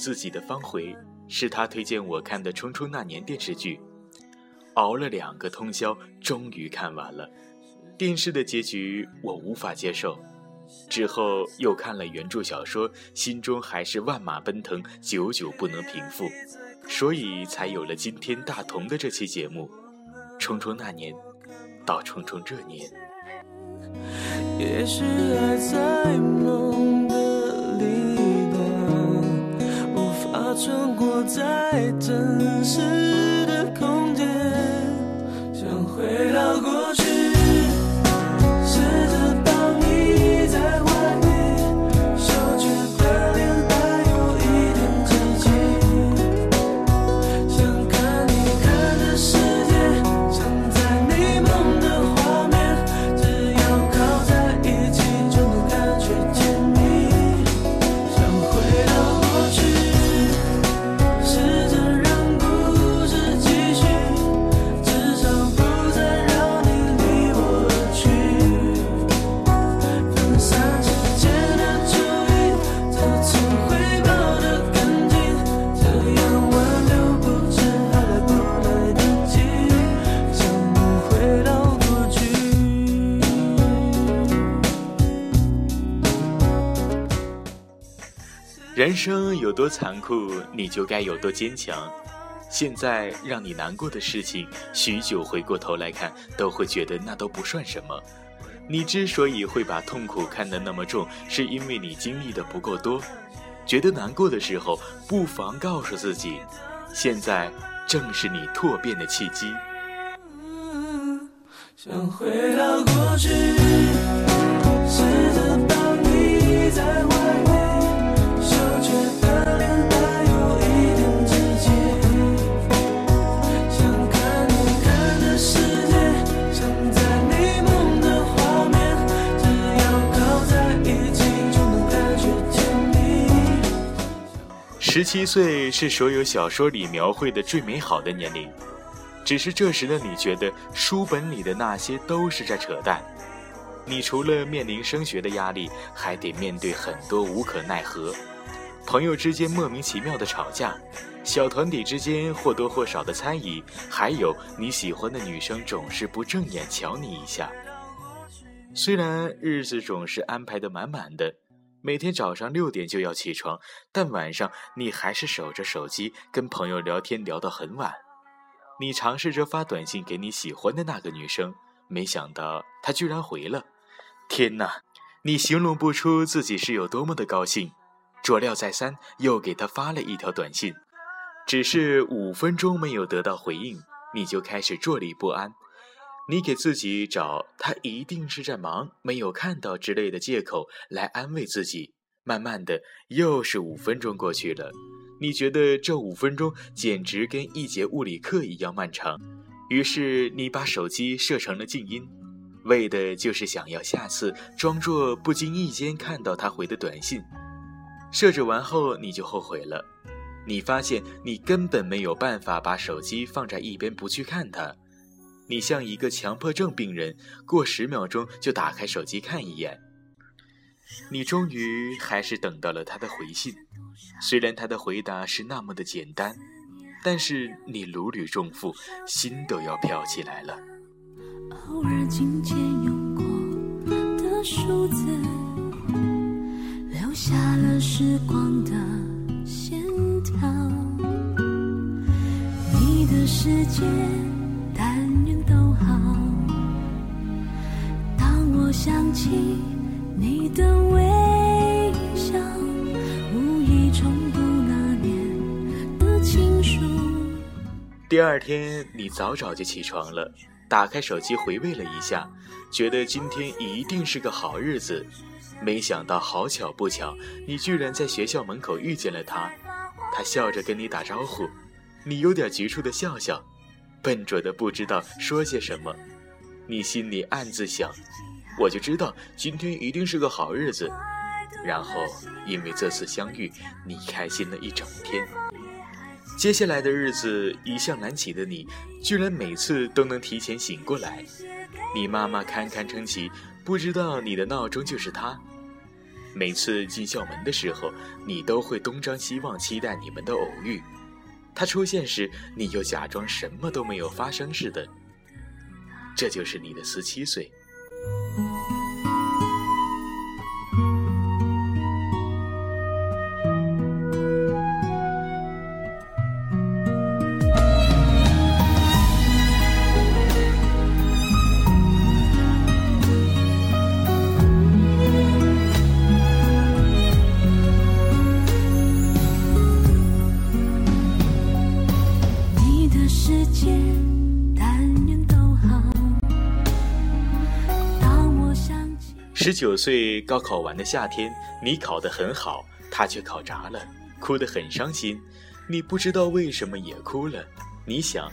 自己的方回，是他推荐我看的《冲冲那年》电视剧，熬了两个通宵，终于看完了。电视的结局我无法接受，之后又看了原著小说，心中还是万马奔腾，久久不能平复，所以才有了今天大同的这期节目。冲冲那年，到冲冲这年，也许还在梦的另在真实人生有多残酷，你就该有多坚强。现在让你难过的事情，许久回过头来看，都会觉得那都不算什么。你之所以会把痛苦看得那么重，是因为你经历的不够多。觉得难过的时候，不妨告诉自己，现在正是你蜕变的契机。想回到过去，试着帮你在外十七岁是所有小说里描绘的最美好的年龄，只是这时的你觉得书本里的那些都是在扯淡。你除了面临升学的压力，还得面对很多无可奈何，朋友之间莫名其妙的吵架，小团体之间或多或少的猜疑，还有你喜欢的女生总是不正眼瞧你一下。虽然日子总是安排的满满的，每天早上六点就要起床，但晚上你还是守着手机跟朋友聊天聊到很晚。你尝试着发短信给你喜欢的那个女生，没想到她居然回了。天哪，你形容不出自己是有多么的高兴。佐料再三，又给她发了一条短信，只是五分钟没有得到回应，你就开始坐立不安。你给自己找他一定是在忙，没有看到之类的借口来安慰自己。慢慢的，又是五分钟过去了，你觉得这五分钟简直跟一节物理课一样漫长。于是你把手机设成了静音，为的就是想要下次装作不经意间看到他回的短信。设置完后，你就后悔了。你发现你根本没有办法把手机放在一边不去看它。你像一个强迫症病人，过十秒钟就打开手机看一眼。你终于还是等到了他的回信，虽然他的回答是那么的简单，但是你如履重负，心都要飘起来了。偶尔琴键用过的数字，留下了时光的线条。你的世界，想起你的微笑，无意重读那年的情书。第二天，你早早就起床了，打开手机回味了一下，觉得今天一定是个好日子。没想到好巧不巧，你居然在学校门口遇见了他。他笑着跟你打招呼，你有点局促的笑笑，笨拙的不知道说些什么。你心里暗自想：我就知道今天一定是个好日子。然后因为这次相遇，你开心了一整天。接下来的日子，一向难起的你，居然每次都能提前醒过来。你妈妈堪堪称奇，不知道你的闹钟就是他。每次进校门的时候，你都会东张西望，期待你们的偶遇。他出现时，你又假装什么都没有发生似的。这就是你的十七岁。九岁高考完的夏天，你考得很好，他却考砸了，哭得很伤心。你不知道为什么也哭了。你想，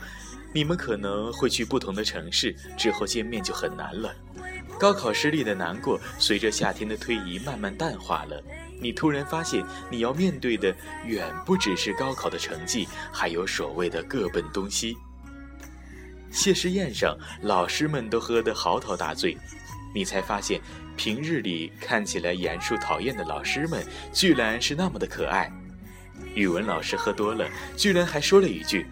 你们可能会去不同的城市，之后见面就很难了。高考失利的难过，随着夏天的推移慢慢淡化了。你突然发现，你要面对的远不只是高考的成绩，还有所谓的各奔东西。谢师宴上，老师们都喝得嚎啕大醉，你才发现，平日里看起来严肃讨厌的老师们，居然是那么的可爱。语文老师喝多了，居然还说了一句：“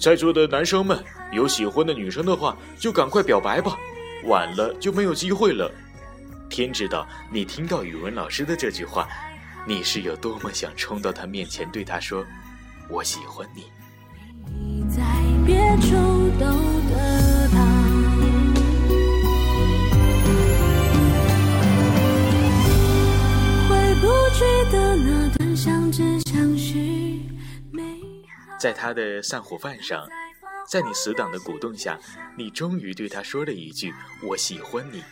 在座的男生们，有喜欢的女生的话，就赶快表白吧，晚了就没有机会了。”天知道，你听到语文老师的这句话，你是有多么想冲到他面前对他说：“我喜欢你。”你在别处都在他的散伙饭上，在你死党的鼓动下，你终于对他说了一句“我喜欢你”。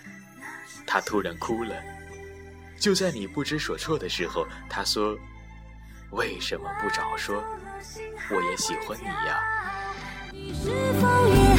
他突然哭了。就在你不知所措的时候，他说：“为什么不早说？我也喜欢你呀。你是否也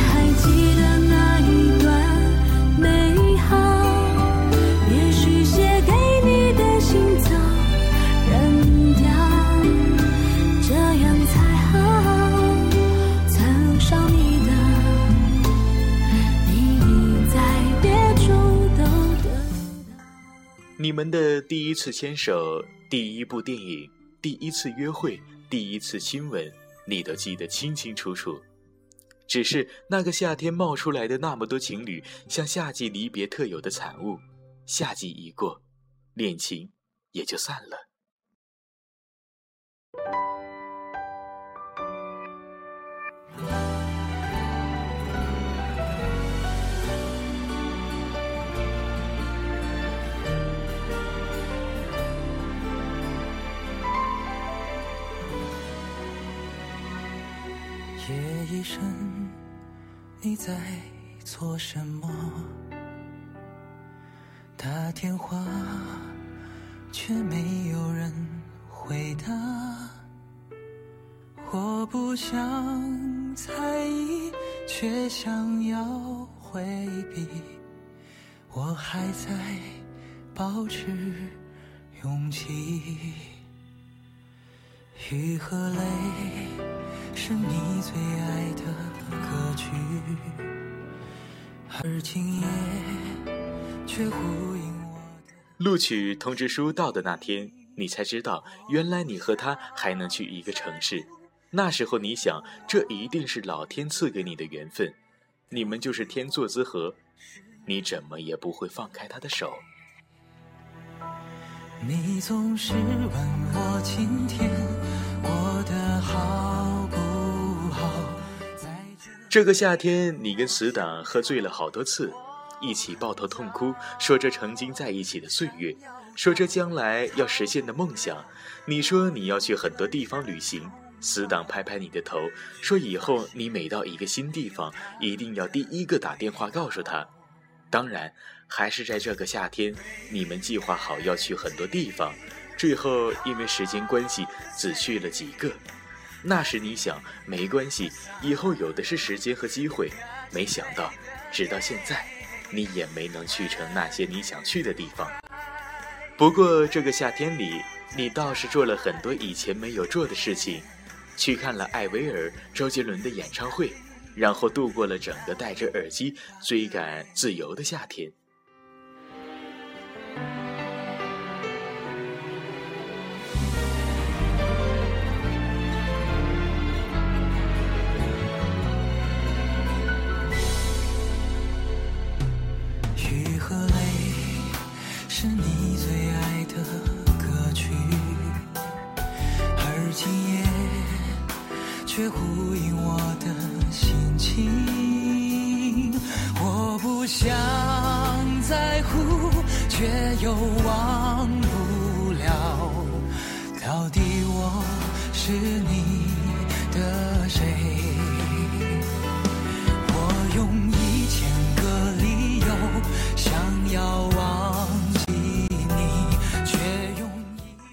你们的第一次牵手、第一部电影、第一次约会、第一次亲吻，你都记得清清楚楚。只是那个夏天冒出来的那么多情侣，像夏季离别特有的产物。夏季一过，恋情也就散了。夜已深，你在做什么？打电话，却没有人回答。我不想在意，却想要回避。我还在保持勇气。雨和泪是你最爱的歌曲，而今夜却呼应我的。录取通知书到的那天，你才知道，原来你和他还能去一个城市。那时候你想，这一定是老天赐给你的缘分，你们就是天作之合，你怎么也不会放开他的手。你总是问我今天过得好这个夏天，你跟死党喝醉了好多次，一起抱头痛哭，说着曾经在一起的岁月，说着将来要实现的梦想。你说你要去很多地方旅行，死党拍拍你的头，说以后你每到一个新地方，一定要第一个打电话告诉他。当然，还是在这个夏天，你们计划好要去很多地方，最后因为时间关系，只去了几个。那时你想没关系，以后有的是时间和机会，没想到，直到现在，你也没能去成那些你想去的地方。不过这个夏天里，你倒是做了很多以前没有做的事情，去看了艾薇儿、周杰伦的演唱会，然后度过了整个戴着耳机追赶自由的夏天。和泪是你最爱的歌曲，而今夜却呼应我的心情。我不想在乎，却又忘不了，到底我是你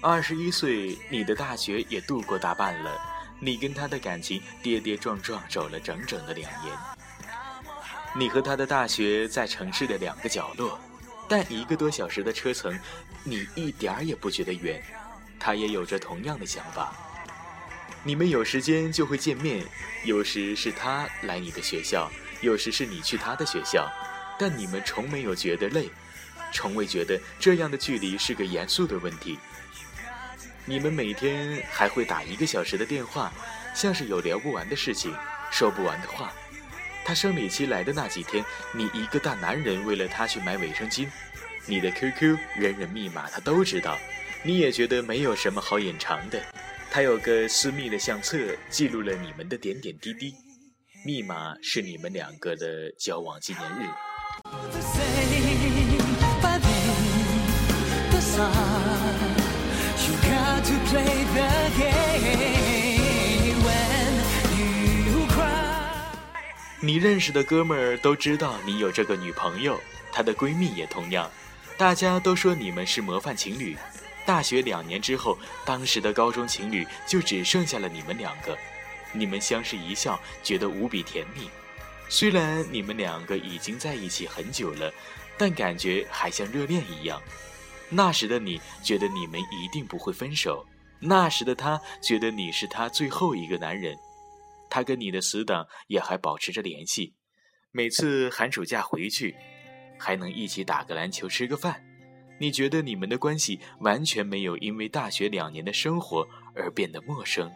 二十一岁，你的大学也度过大半了，你跟他的感情跌跌撞撞走了整整的两年。你和他的大学在城市的两个角落，但一个多小时的车程，你一点儿也不觉得远。他也有着同样的想法。你们有时间就会见面，有时是他来你的学校，有时是你去他的学校，但你们从没有觉得累，从未觉得这样的距离是个严肃的问题。你们每天还会打一个小时的电话，像是有聊不完的事情，说不完的话。他生理期来的那几天，你一个大男人为了他去买卫生巾，你的 QQ、人人密码他都知道，你也觉得没有什么好隐藏的。他有个私密的相册，记录了你们的点点滴滴，密码是你们两个的交往纪念日。你认识的哥们儿都知道你有这个女朋友，她的闺蜜也同样，大家都说你们是模范情侣。大学两年之后，当时的高中情侣就只剩下了你们两个，你们相视一笑，觉得无比甜蜜。虽然你们两个已经在一起很久了，但感觉还像热恋一样。那时的你觉得你们一定不会分手，那时的他觉得你是他最后一个男人。他跟你的死党也还保持着联系，每次寒暑假回去，还能一起打个篮球、吃个饭。你觉得你们的关系完全没有因为大学两年的生活而变得陌生。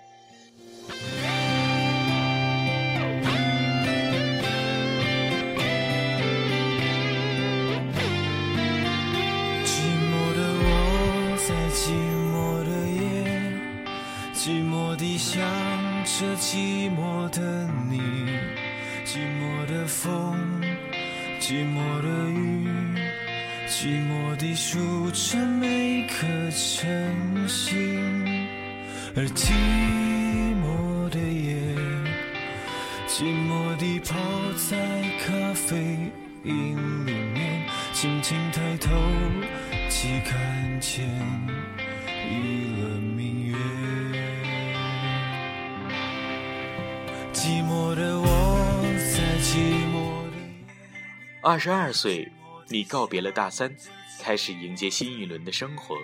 着寂寞的你，寂寞的风，寂寞的雨，寂寞地数着每颗晨星，而寂寞的夜。寂寞地泡在咖啡因里面，轻轻抬头，即看见二十二岁，你告别了大三，开始迎接新一轮的生活。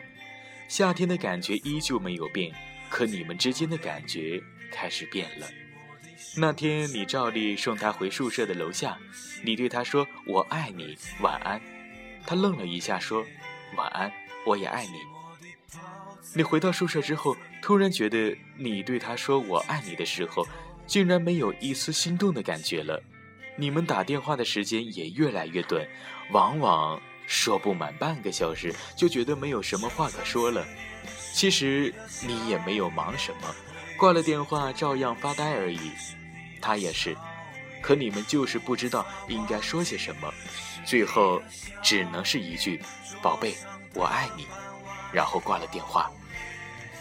夏天的感觉依旧没有变，可你们之间的感觉开始变了。那天你照例送他回宿舍的楼下，你对他说“我爱你，晚安”。他愣了一下，说“晚安，我也爱你”。你回到宿舍之后，突然觉得你对他说“我爱你”的时候，竟然没有一丝心动的感觉了。你们打电话的时间也越来越短，往往说不满半个小时就觉得没有什么话可说了。其实你也没有忙什么，挂了电话照样发呆而已。他也是，可你们就是不知道应该说些什么，最后只能是一句“宝贝，我爱你”，然后挂了电话。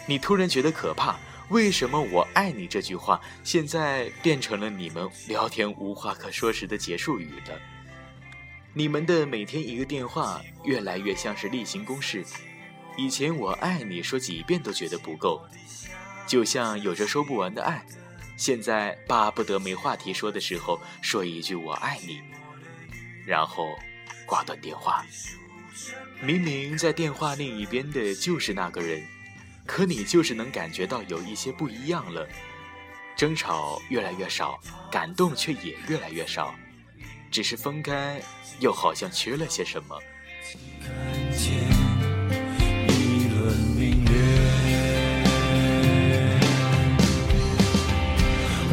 你突然觉得可怕，为什么“我爱你”这句话现在变成了你们聊天无话可说时的结束语了？你们的每天一个电话，越来越像是例行公事。以前“我爱你”说几遍都觉得不够，就像有着说不完的爱。现在巴不得没话题说的时候说一句“我爱你”，然后挂断电话。明明在电话另一边的就是那个人，可你就是能感觉到有一些不一样了。争吵越来越少，感动却也越来越少，只是分开又好像缺了些什么。看见一轮明月，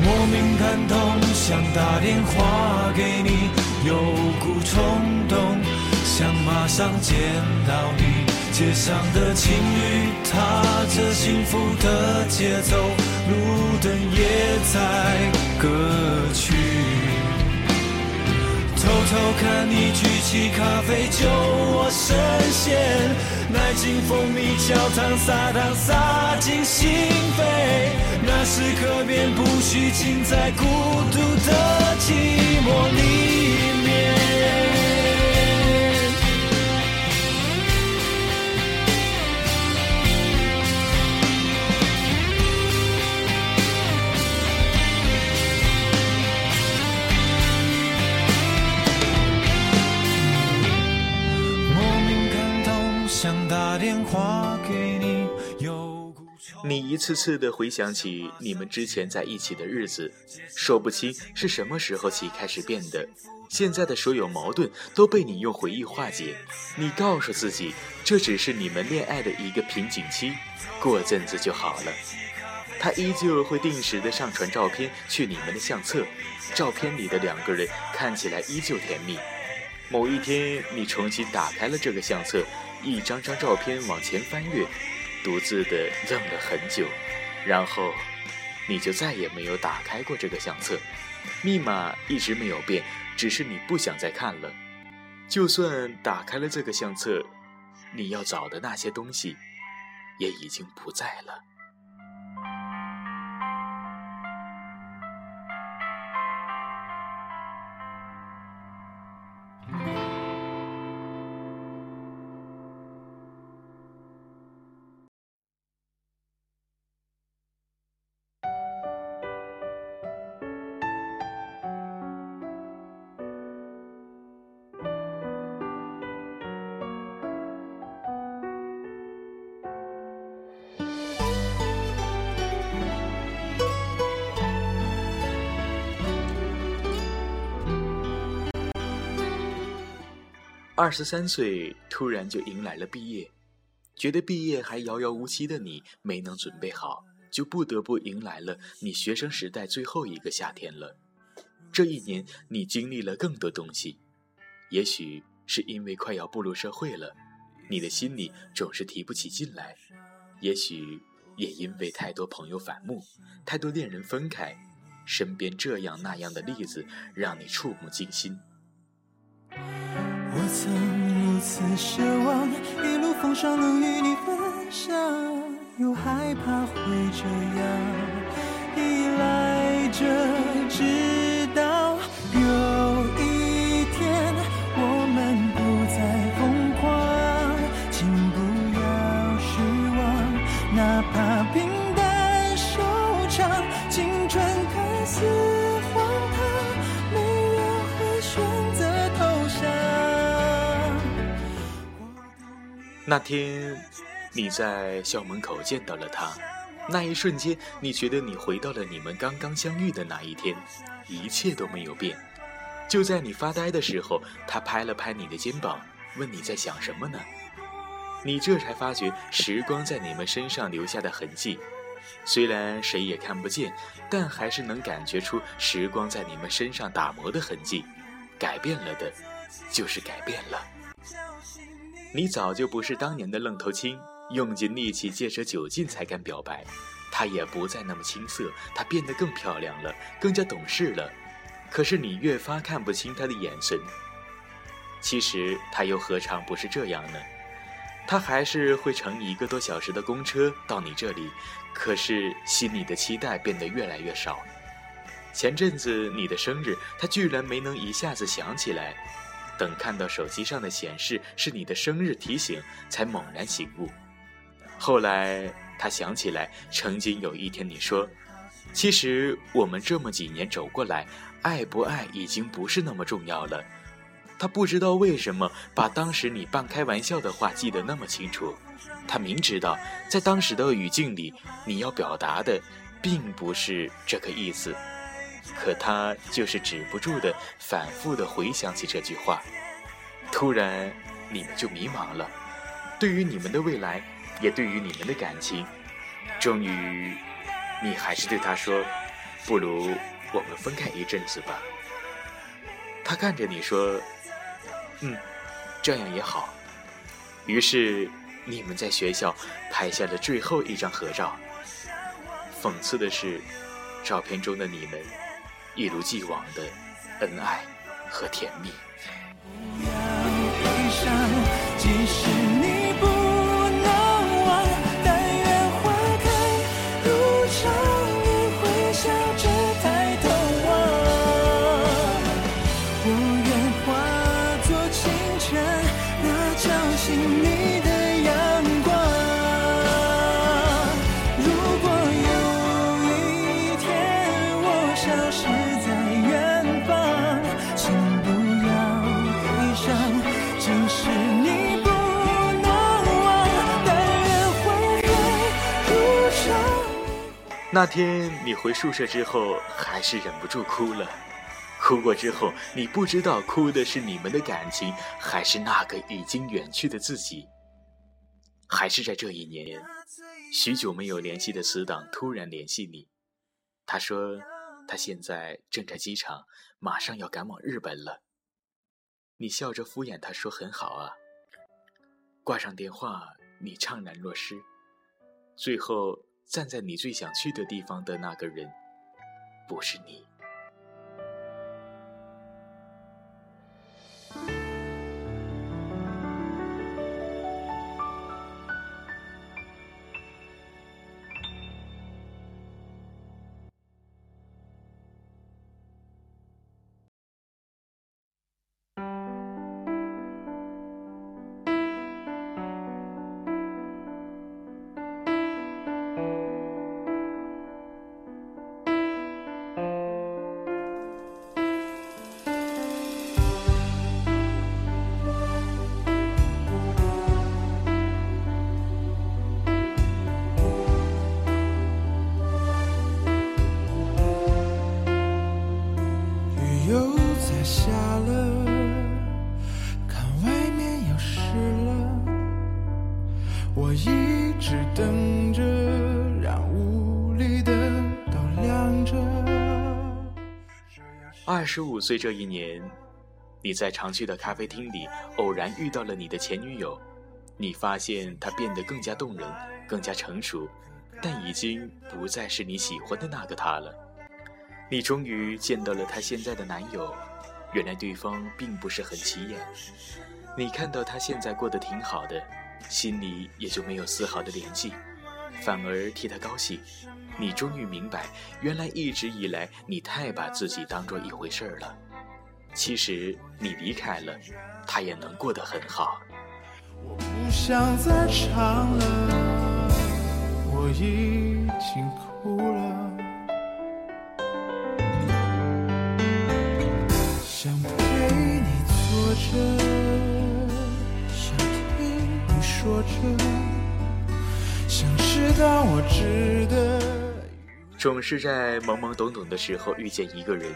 莫名感动，想打电话给你，有股冲动，想马上见到你。街上的情侣踏着幸福的节奏，路灯也在歌曲。偷偷看你举起咖啡酒，我深陷，奶精蜂蜜焦糖撒糖撒进心扉，那时刻便不需浸在孤独的寂寞里你一次次的回想起你们之前在一起的日子，说不清是什么时候起开始变的。现在的所有矛盾都被你用回忆化解。你告诉自己，这只是你们恋爱的一个瓶颈期，过阵子就好了。他依旧会定时的上传照片去你们的相册，照片里的两个人看起来依旧甜蜜。某一天，你重新打开了这个相册，一张张照片往前翻阅，独自的愣了很久，然后你就再也没有打开过这个相册，密码一直没有变，只是你不想再看了。就算打开了这个相册，你要找的那些东西也已经不在了。二十三岁突然就迎来了毕业，觉得毕业还遥遥无期的你没能准备好，就不得不迎来了你学生时代最后一个夏天了。这一年，你经历了更多东西，也许是因为快要步入社会了，你的心里总是提不起劲来；也许也因为太多朋友反目，太多恋人分开，身边这样那样的例子让你触目惊心。我曾如此奢望，一路风霜能与你分享，又害怕会这样依赖着，那天，你在校门口见到了他，那一瞬间，你觉得你回到了你们刚刚相遇的那一天，一切都没有变。就在你发呆的时候，他拍了拍你的肩膀，问你在想什么呢？你这才发觉时光在你们身上留下的痕迹，虽然谁也看不见，但还是能感觉出时光在你们身上打磨的痕迹。改变了的，就是改变了。你早就不是当年的愣头青，用尽力气借着酒劲才敢表白。她也不再那么青涩，她变得更漂亮了，更加懂事了。可是你越发看不清她的眼神。其实她又何尝不是这样呢？她还是会乘一个多小时的公车到你这里，可是心里的期待变得越来越少。前阵子你的生日，她居然没能一下子想起来。等看到手机上的显示是你的生日提醒，才猛然醒悟。后来他想起来，曾经有一天你说：“其实我们这么几年走过来，爱不爱已经不是那么重要了，他不知道为什么把当时你半开玩笑的话记得那么清楚。他明知道在当时的语境里，你要表达的并不是这个意思，可他就是止不住的反复的回想起这句话。突然，你们就迷茫了，对于你们的未来，也对于你们的感情。终于，你还是对他说：“不如我们分开一阵子吧。”他看着你说：“嗯，这样也好。”于是。你们在学校拍下了最后一张合照。讽刺的是，照片中的你们一如既往的恩爱和甜蜜。那天你回宿舍之后，还是忍不住哭了。哭过之后，你不知道哭的是你们的感情，还是那个已经远去的自己。还是在这一年，许久没有联系的死党突然联系你，他说他现在正在机场，马上要赶往日本了。你笑着敷衍他说很好啊。挂上电话，你怅然若失。最后站在你最想去的地方的那个人，不是你。二十五岁这一年，你在常去的咖啡厅里偶然遇到了你的前女友，你发现她变得更加动人，更加成熟，但已经不再是你喜欢的那个她了。你终于见到了她现在的男友，原来对方并不是很起眼。你看到他现在过得挺好的，心里也就没有丝毫的怜惜，反而替他高兴。你终于明白，原来一直以来你太把自己当做一回事儿了。其实你离开了，他也能过得很好。我不想再唱了，我已经哭了。想陪你坐着，想听你说着，想知道我值得。总是在懵懵懂懂的时候遇见一个人，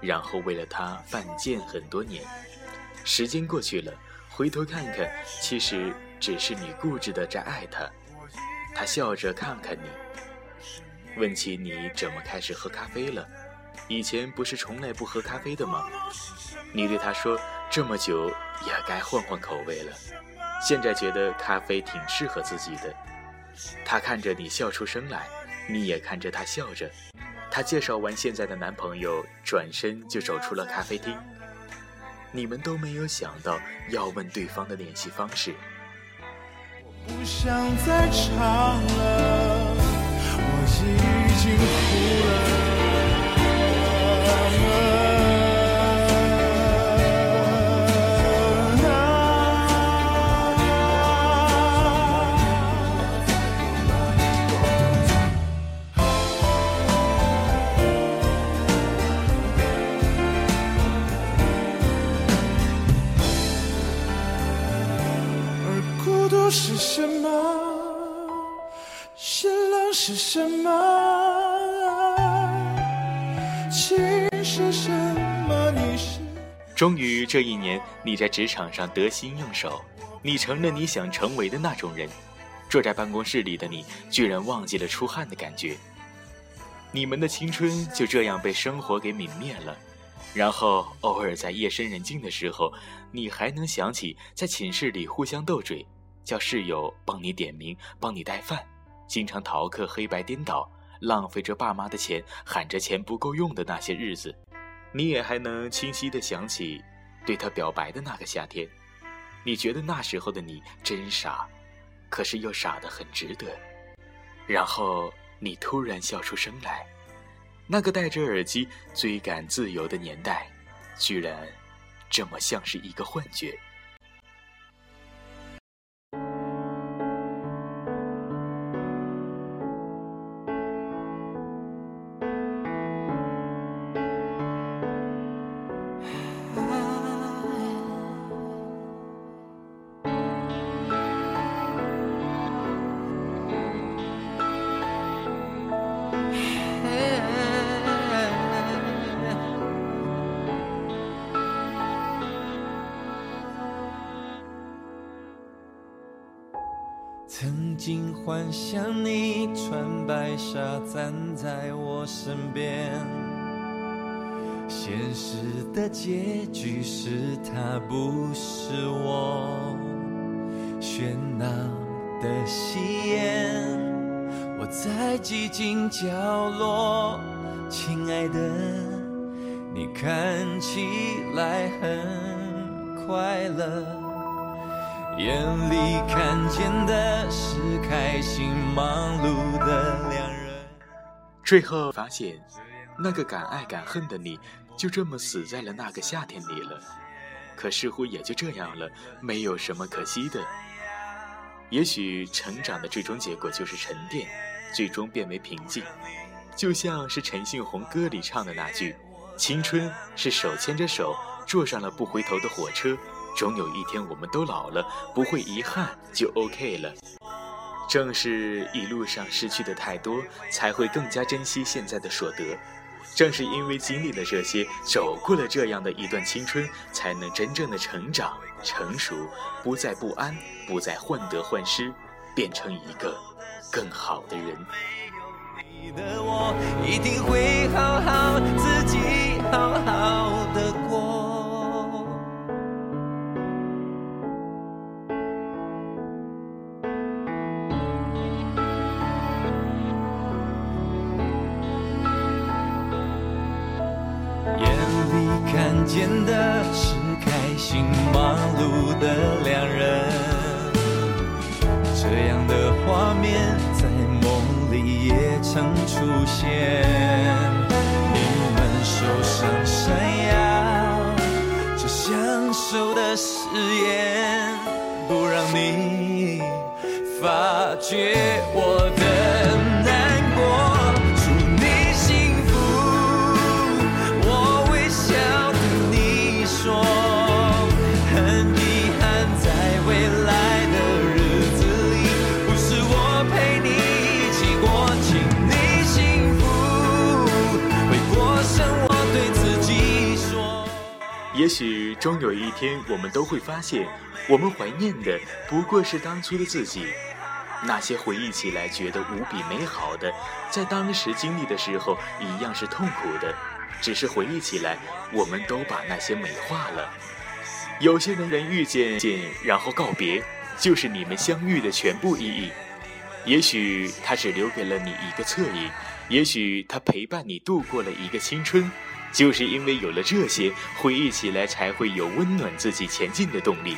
然后为了他犯贱很多年。时间过去了，回头看看，其实只是你固执的在爱他。他笑着看看你，问起你怎么开始喝咖啡了。以前不是从来不喝咖啡的吗？你对他说，这么久也该换换口味了。现在觉得咖啡挺适合自己的。他看着你笑出声来，你也看着他笑着。他介绍完现在的男朋友，转身就走出了咖啡厅。你们都没有想到要问对方的联系方式。我不想再唱了，终于这一年，你在职场上得心应手，你成了你想成为的那种人。坐在办公室里的你，居然忘记了出汗的感觉。你们的青春就这样被生活给泯灭了。然后偶尔在夜深人静的时候，你还能想起在寝室里互相斗嘴，叫室友帮你点名、帮你带饭，经常逃课、黑白颠倒，浪费着爸妈的钱，喊着钱不够用的那些日子。你也还能清晰的想起对他表白的那个夏天，你觉得那时候的你真傻。可是又傻得很值得，然后你突然笑出声来，那个戴着耳机追赶自由的年代，居然这么像是一个幻觉。站在我身边，现实的结局是他不是我，喧闹的戏演，我在寂静角落，亲爱的，你看起来很快乐。眼里看见的是开心忙碌的两最后发现，那个敢爱敢恨的你，就这么死在了那个夏天里了。可似乎也就这样了，没有什么可惜的。也许成长的最终结果就是沉淀，最终变为平静。就像是陈信宏歌里唱的那句：“青春是手牵着手，坐上了不回头的火车。”总有一天，我们都老了，不会遗憾，就 OK 了。正是一路上失去的太多，才会更加珍惜现在的所得。正是因为经历了这些，走过了这样的一段青春，才能真正的成长、成熟，不再不安，不再患得患失，变成一个更好的人。你的我一定会好好自己好好觉我的难过祝你幸福我微笑对你说很遗憾在未来的日子里不是我陪你一起过请你幸福回过神我对自己说也许终有一天我们都会发现我们怀念的不过是当初的自己。那些回忆起来觉得无比美好的，在当时经历的时候一样是痛苦的，只是回忆起来，我们都把那些美化了。有些人遇见见，然后告别，就是你们相遇的全部意义。也许他只留给了你一个侧影，也许他陪伴你度过了一个青春。就是因为有了这些，回忆起来才会有温暖自己前进的动力。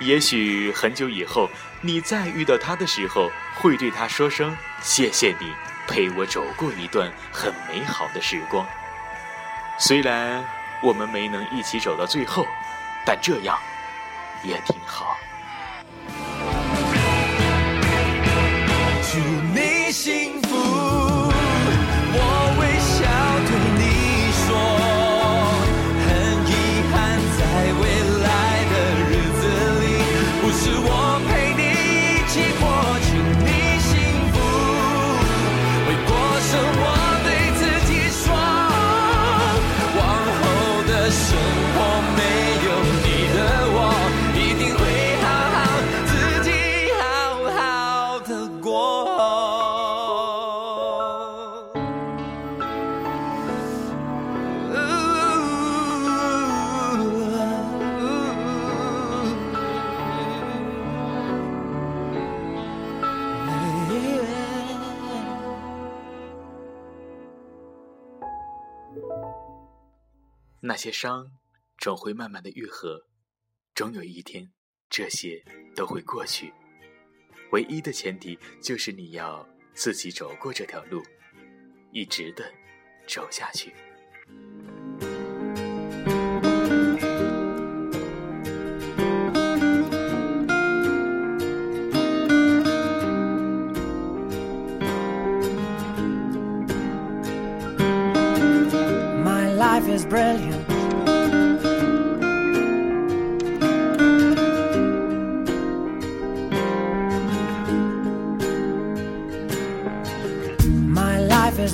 也许很久以后，你再遇到他的时候，会对他说声谢谢你陪我走过一段很美好的时光。虽然我们没能一起走到最后，但这样也挺好。那些伤总会慢慢的愈合，终有一天，这些都会过去。唯一的前提就是你要自己走过这条路，一直的走下去。My life is brilliant.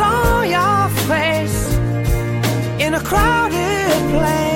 Saw your face in a crowded place.